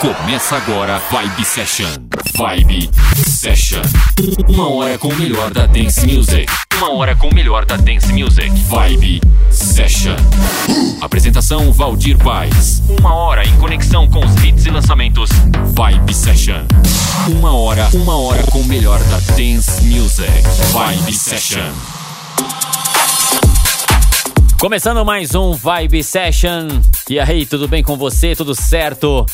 Começa agora Vibe Session. Vibe Session. Uma hora com o melhor da dance music. Uma hora com o melhor da dance music. Vibe Session. Apresentação Valdir Paz. Uma hora em conexão com os hits e lançamentos. Vibe Session. Uma hora, uma hora com o melhor da dance music. Vibe Session. Começando mais um Vibe Session. E aí, tudo bem com você? Tudo certo?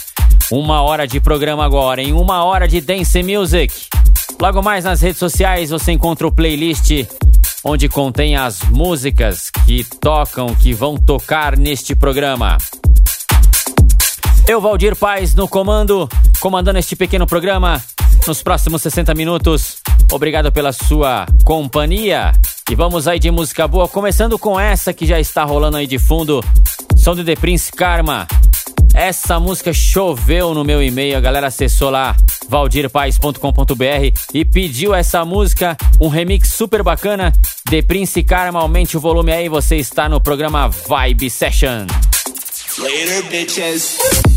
Uma hora de programa agora, em uma hora de dance music. Logo mais nas redes sociais você encontra o playlist onde contém as músicas que tocam, que vão tocar neste programa. Eu, Valdir Paz, no comando, comandando este pequeno programa nos próximos 60 minutos. Obrigado pela sua companhia. E vamos aí de música boa, começando com essa que já está rolando aí de fundo. Som de The Prince Karma. Essa música choveu no meu e-mail, a galera acessou lá valdirpaes.com.br e pediu essa música, um remix super bacana. The Prince Karma, aumente o volume aí, você está no programa Vibe Session. Later, bitches.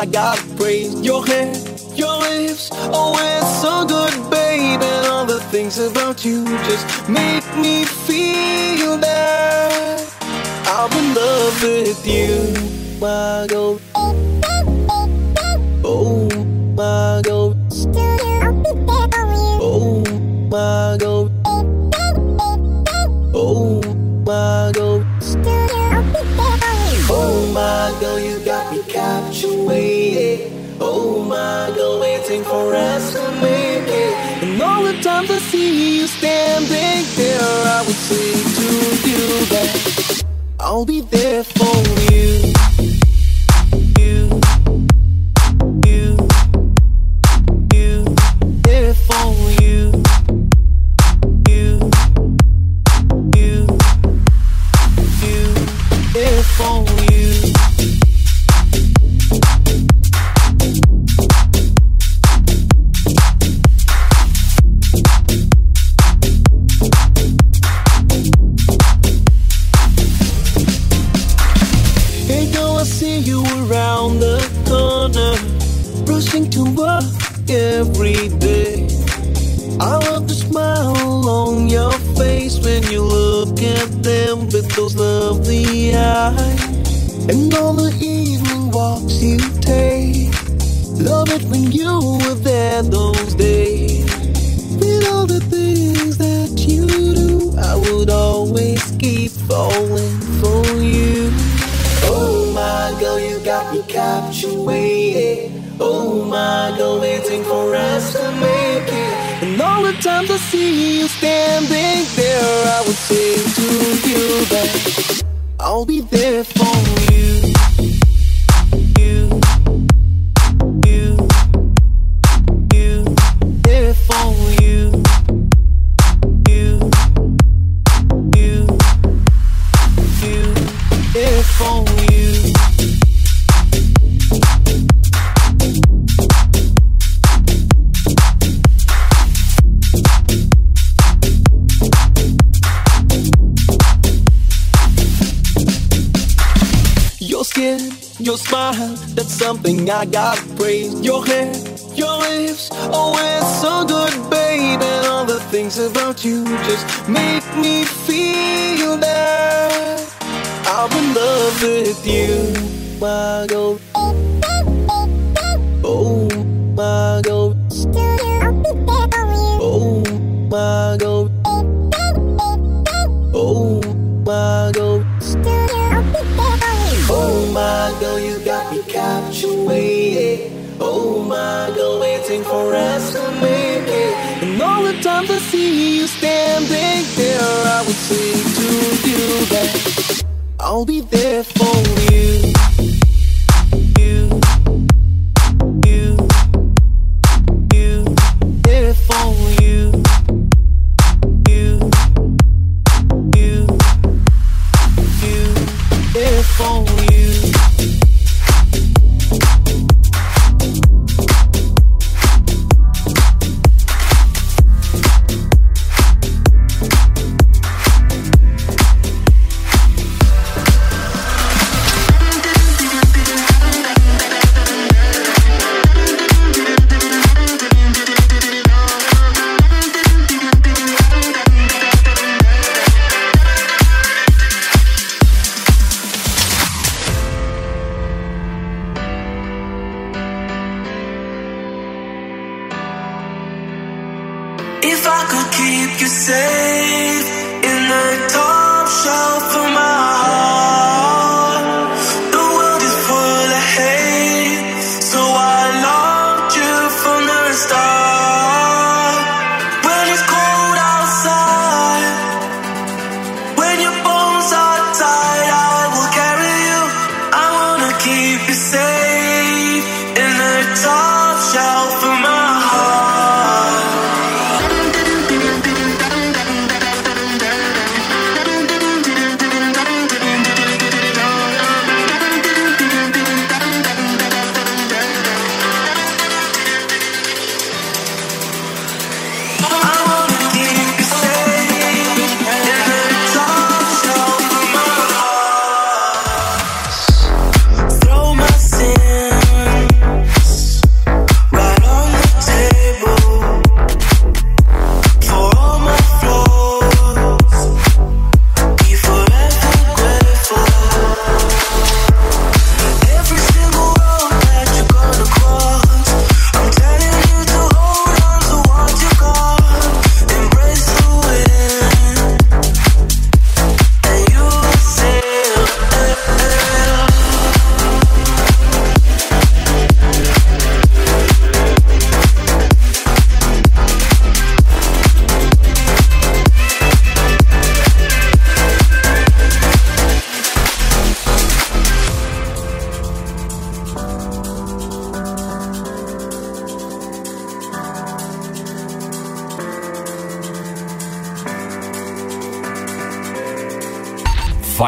I gotta praise. Your hair, your lips, oh, it's so good, babe. And all the things about you just make me feel that I'm in love with you. My God. I see you around the corner, rushing to work every day. I love the smile on your face when you look at them with those lovely eyes, and all the evening walks you take. Love it when you were there those days. With all the things that you do, I would always keep falling you got me captivated. Oh my girl, waiting for us to make it. And all the times I see you standing there, I would say to you that I'll be there for. You, I gotta praise. Your hair, your lips, oh, it's so good, babe. And all the things about you just make me feel that I'm in love with you. My God. Waiting for us to make it. And all the times I see you standing there, I would say to you that I'll be there for you. You,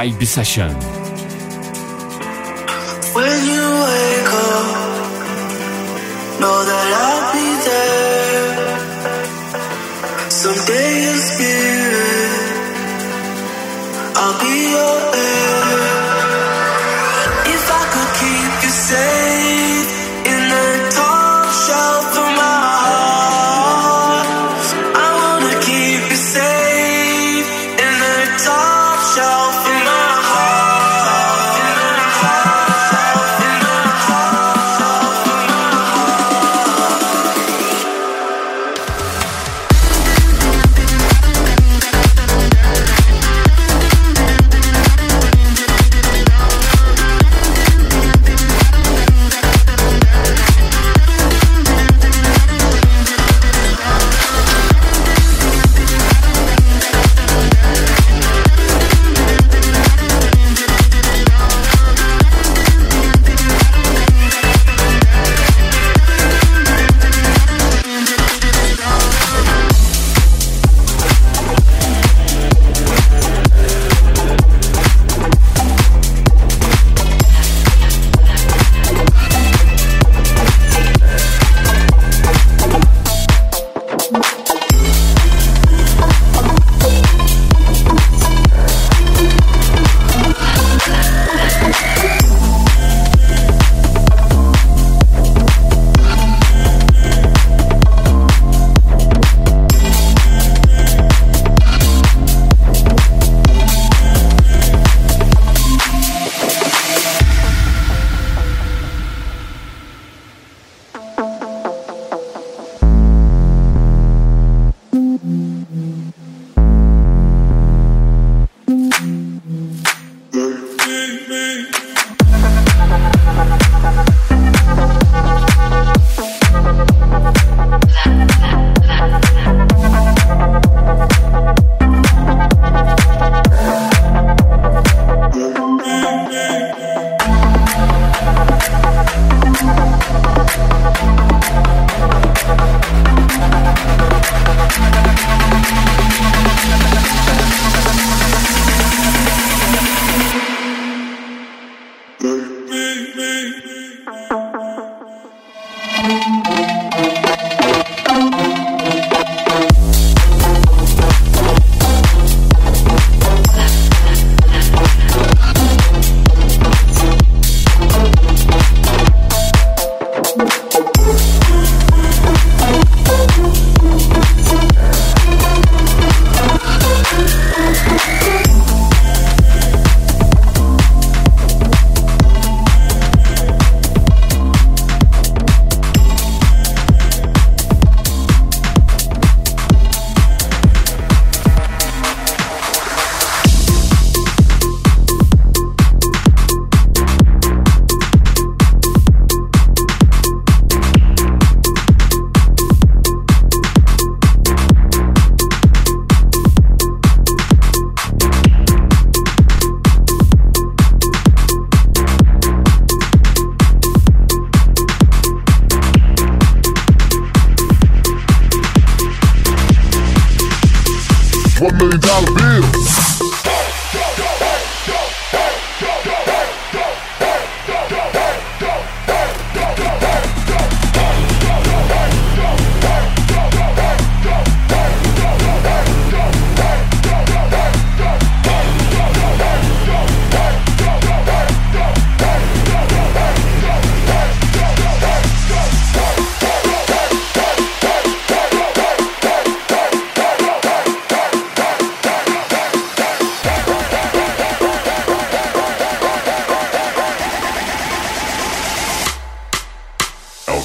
Vibe Session.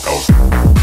out.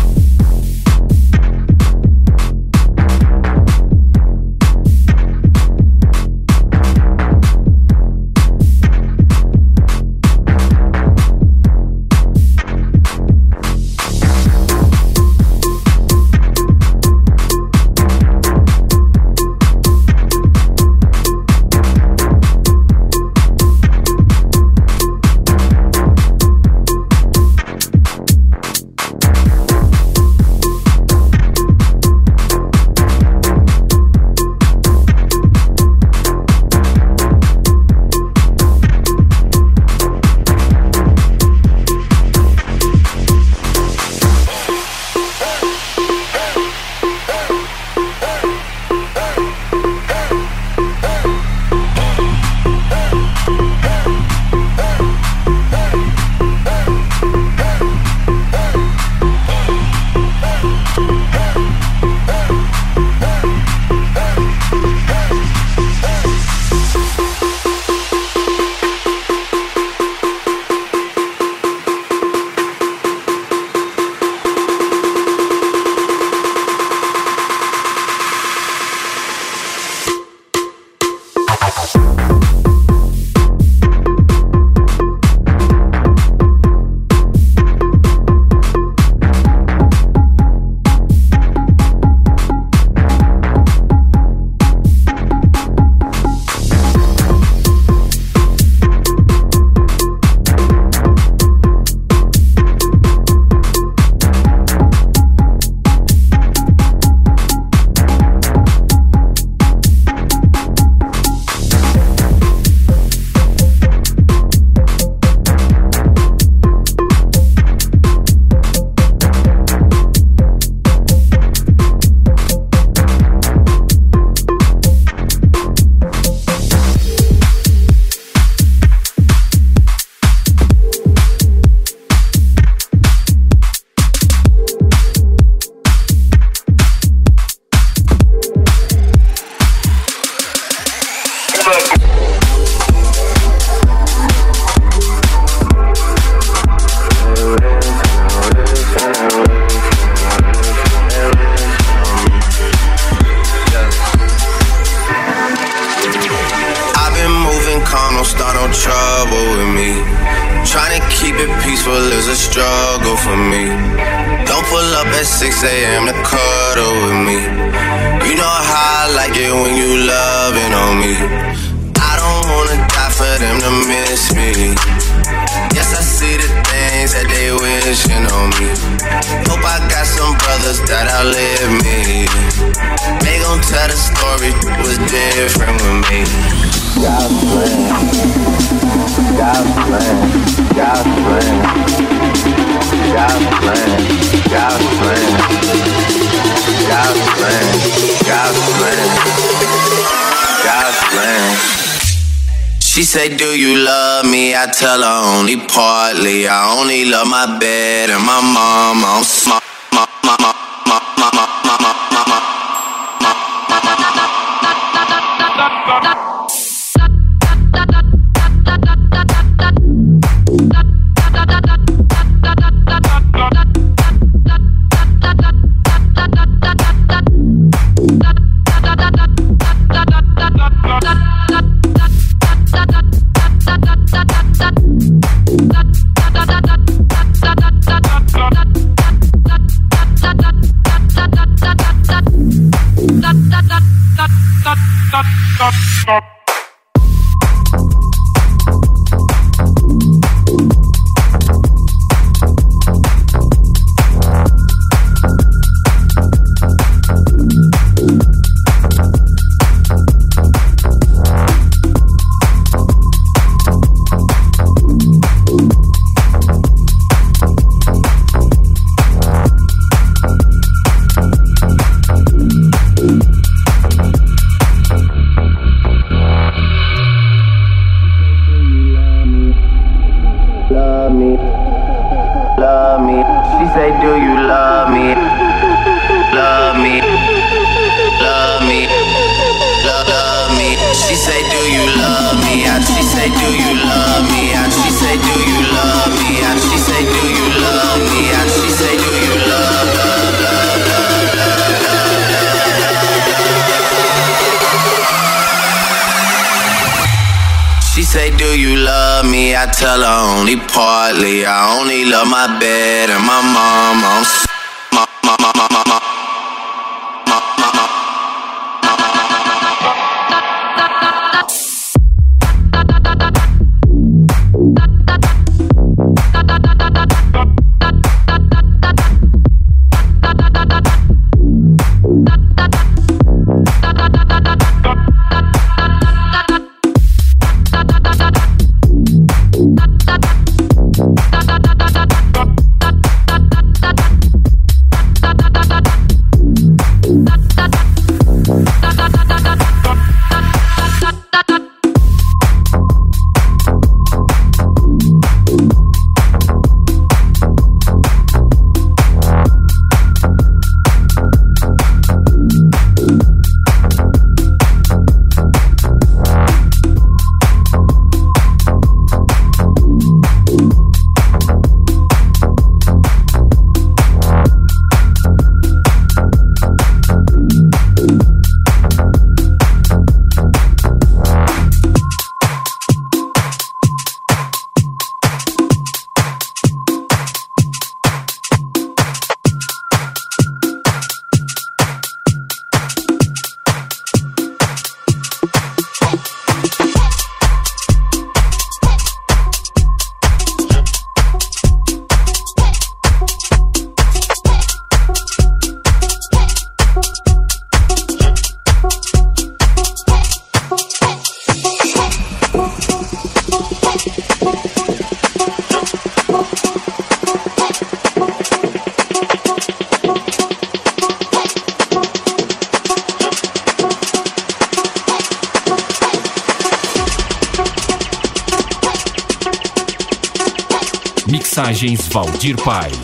I bed. Valdir Paz.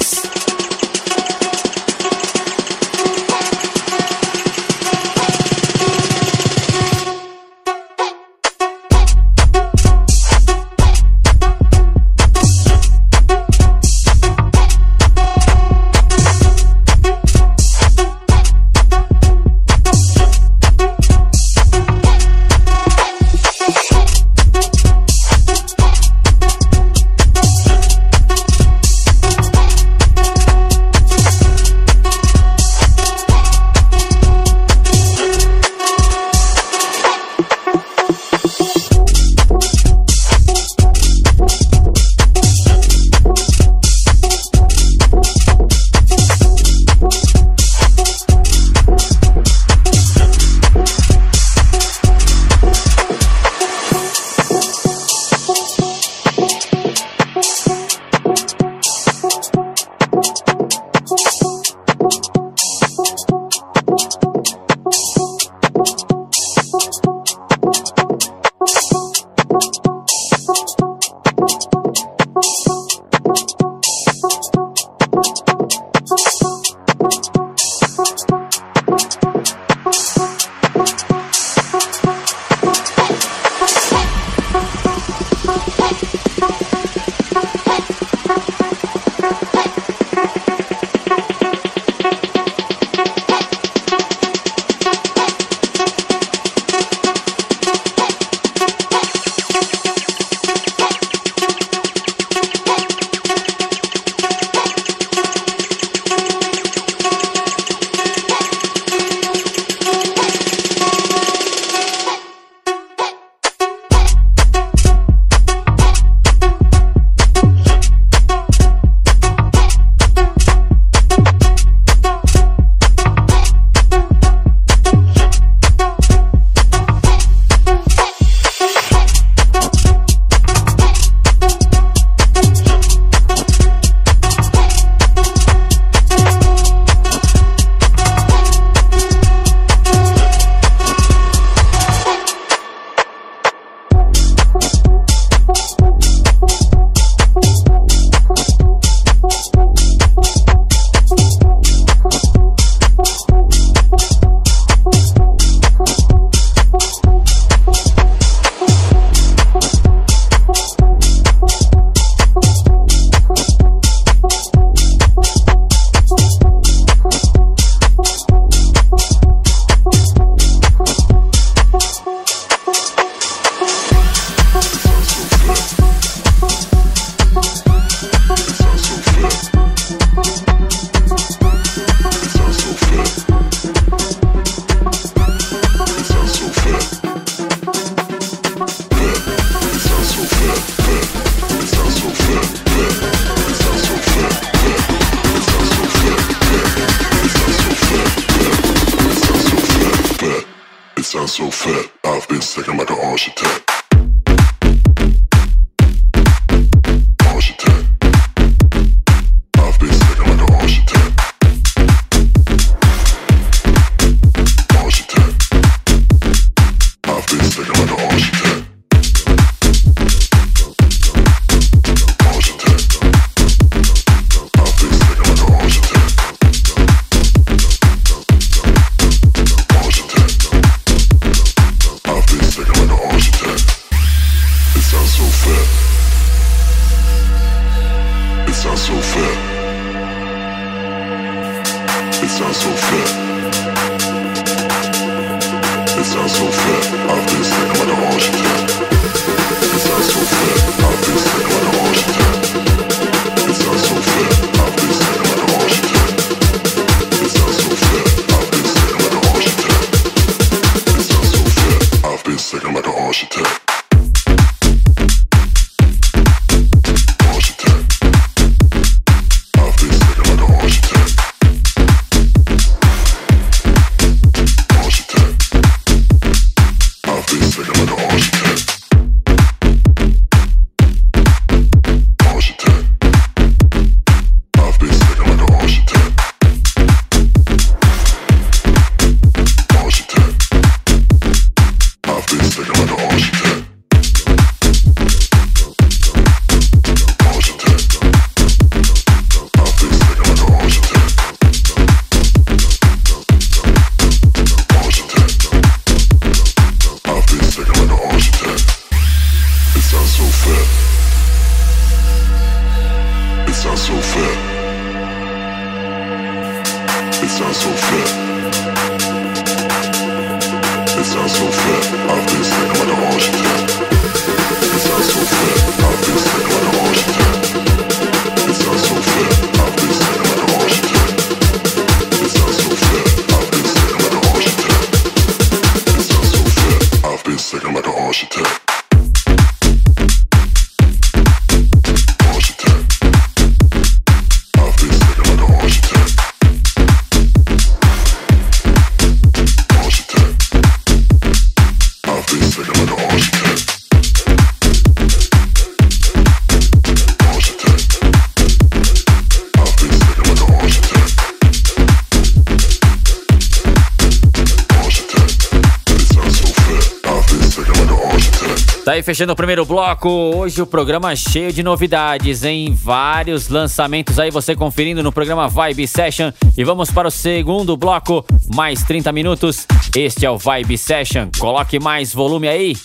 Aí, fechando o primeiro bloco. Hoje o programa cheio de novidades, em vários lançamentos aí, você conferindo no programa Vibe Session. E vamos para o segundo bloco, mais 30 minutos. Este é o Vibe Session. Coloque mais volume aí.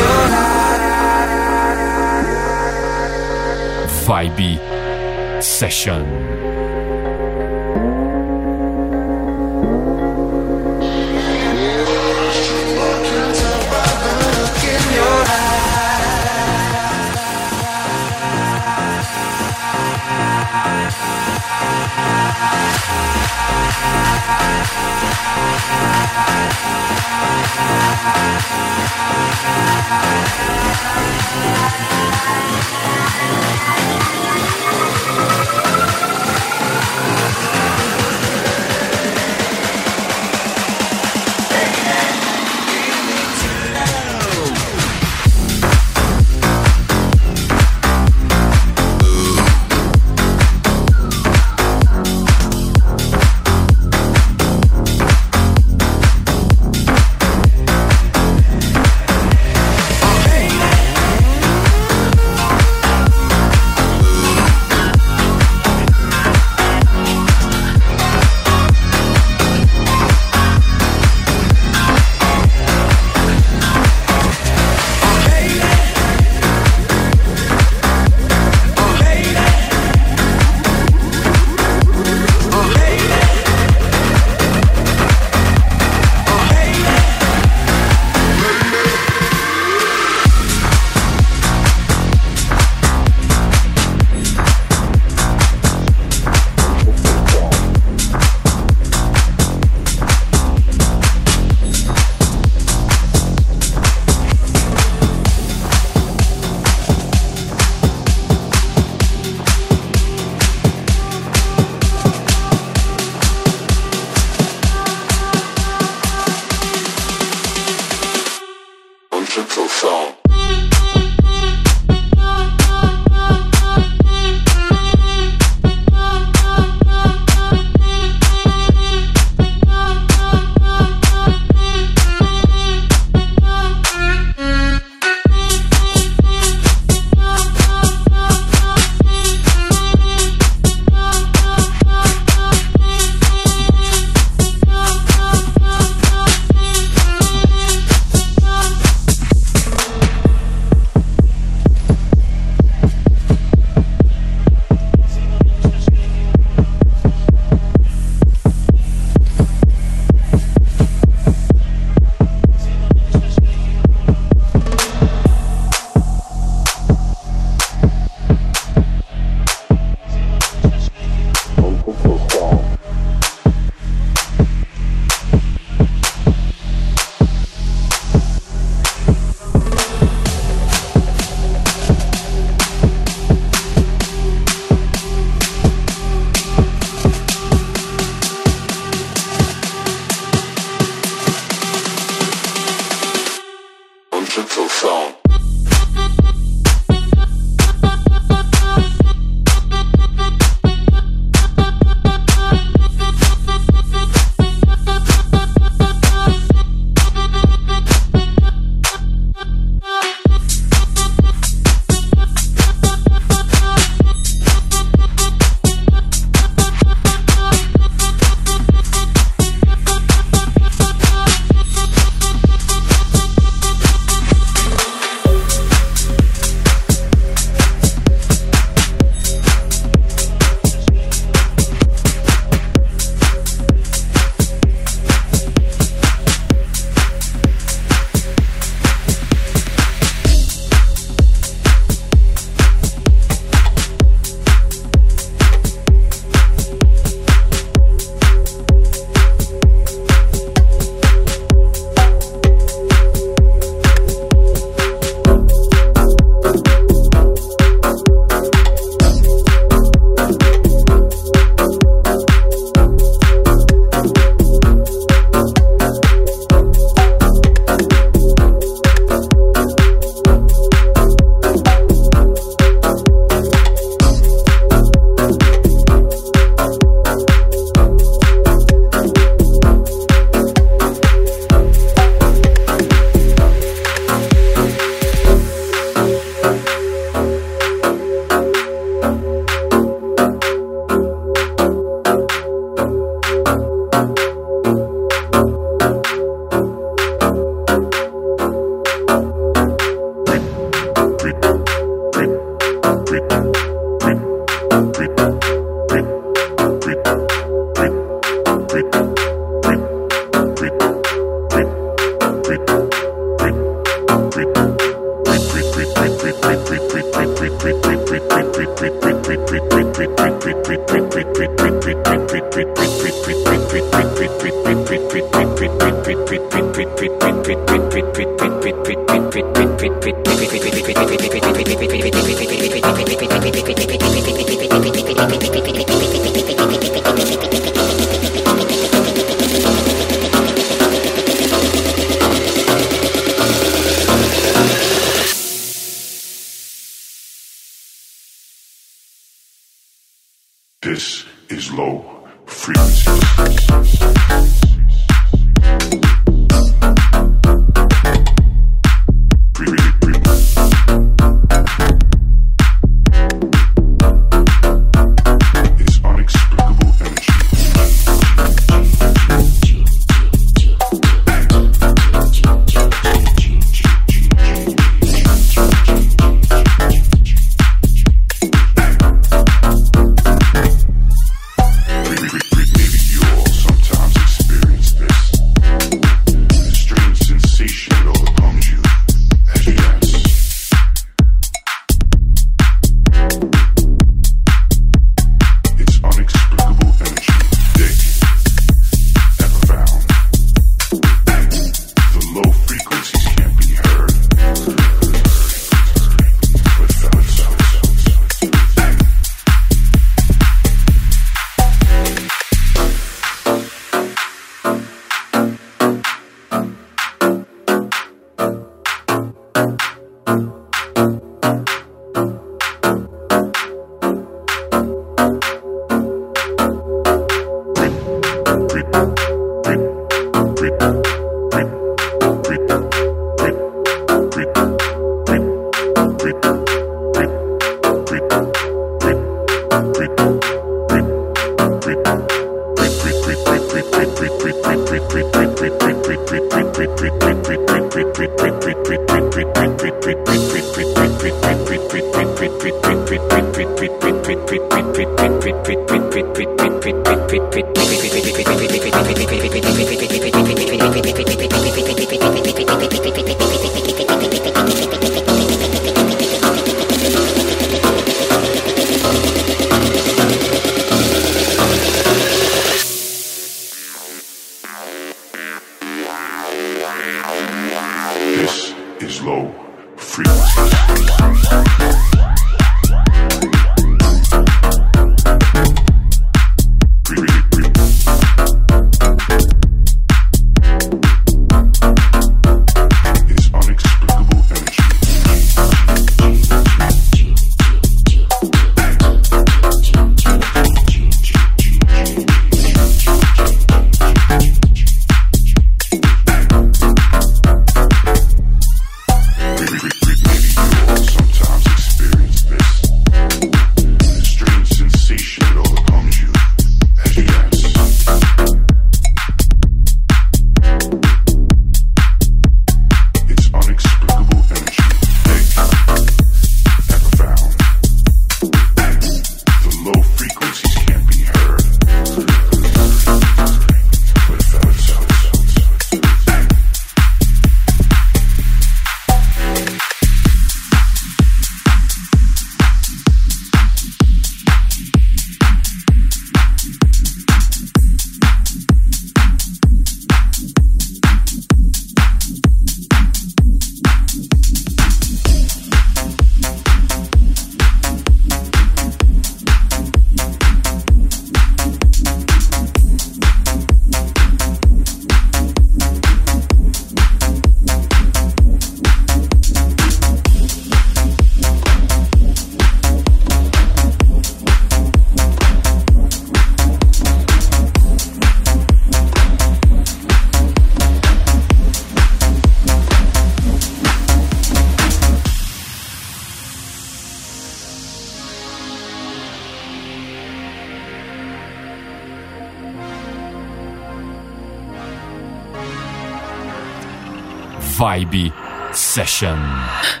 Vibe Session.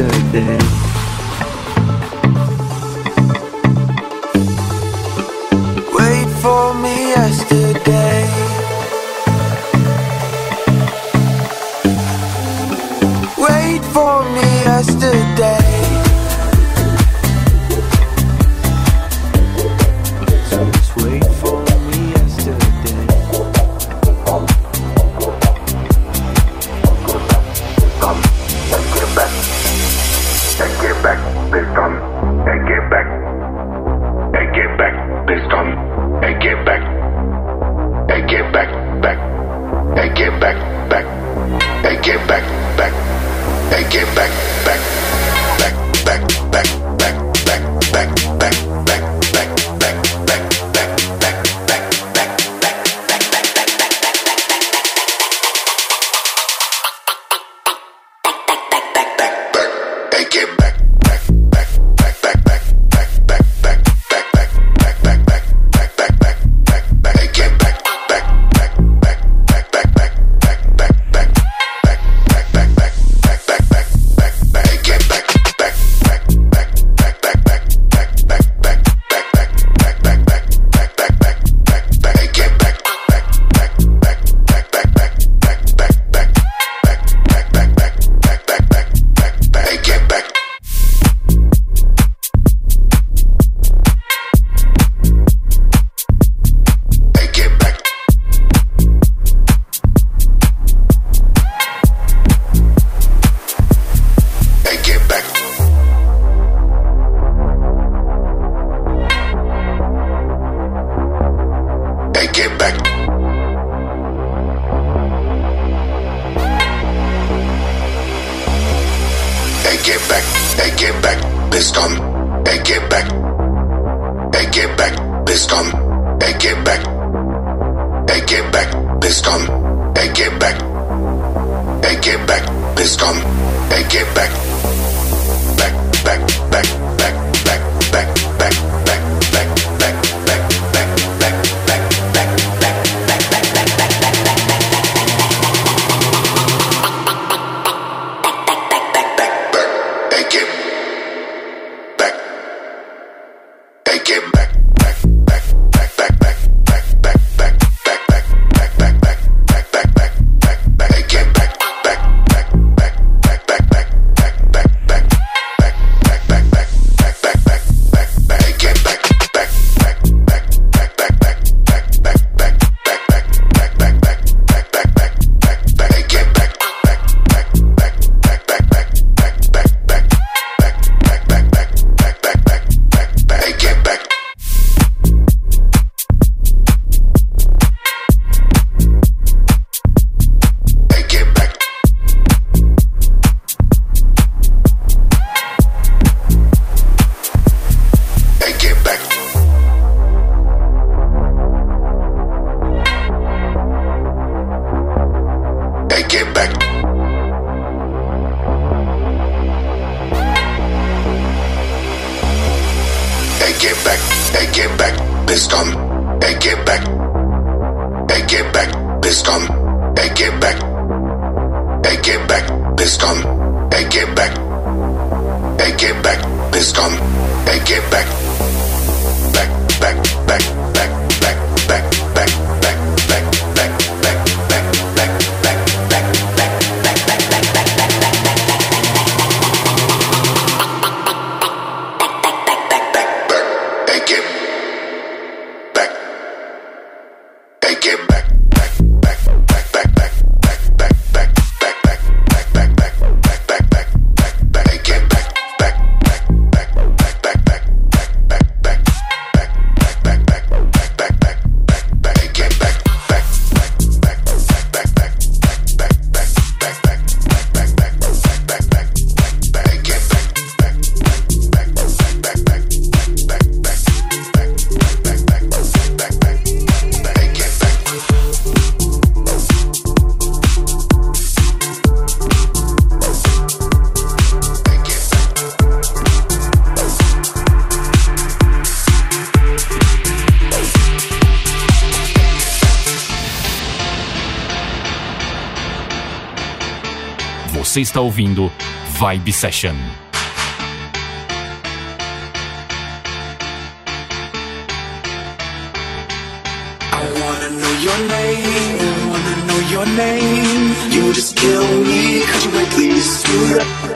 Yesterday. get back, back. Você está ouvindo Vibe Session. I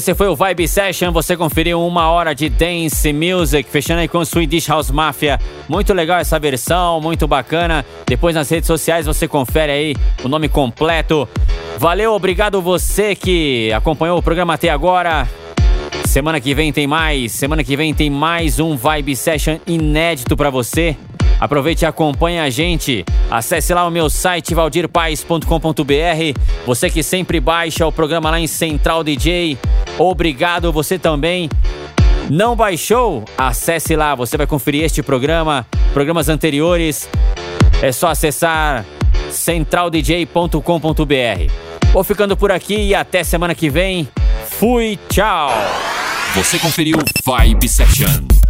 esse foi o Vibe Session. Você conferiu uma hora de dance music, fechando aí com Swedish House Mafia. Muito legal essa versão, muito bacana. Depois nas redes sociais você confere aí o nome completo. Valeu, obrigado você que acompanhou o programa até agora. Semana que vem tem mais. Semana que vem tem mais um Vibe Session inédito pra você. Aproveite e acompanhe a gente. Acesse lá o meu site valdirpaes.com.br. Você que sempre baixa o programa lá em Central DJ. Obrigado você também. Não baixou? Acesse lá, você vai conferir este programa, programas anteriores. É só acessar centraldj.com.br. Vou ficando por aqui e até semana que vem. Fui, tchau. Você conferiu Vibe Session.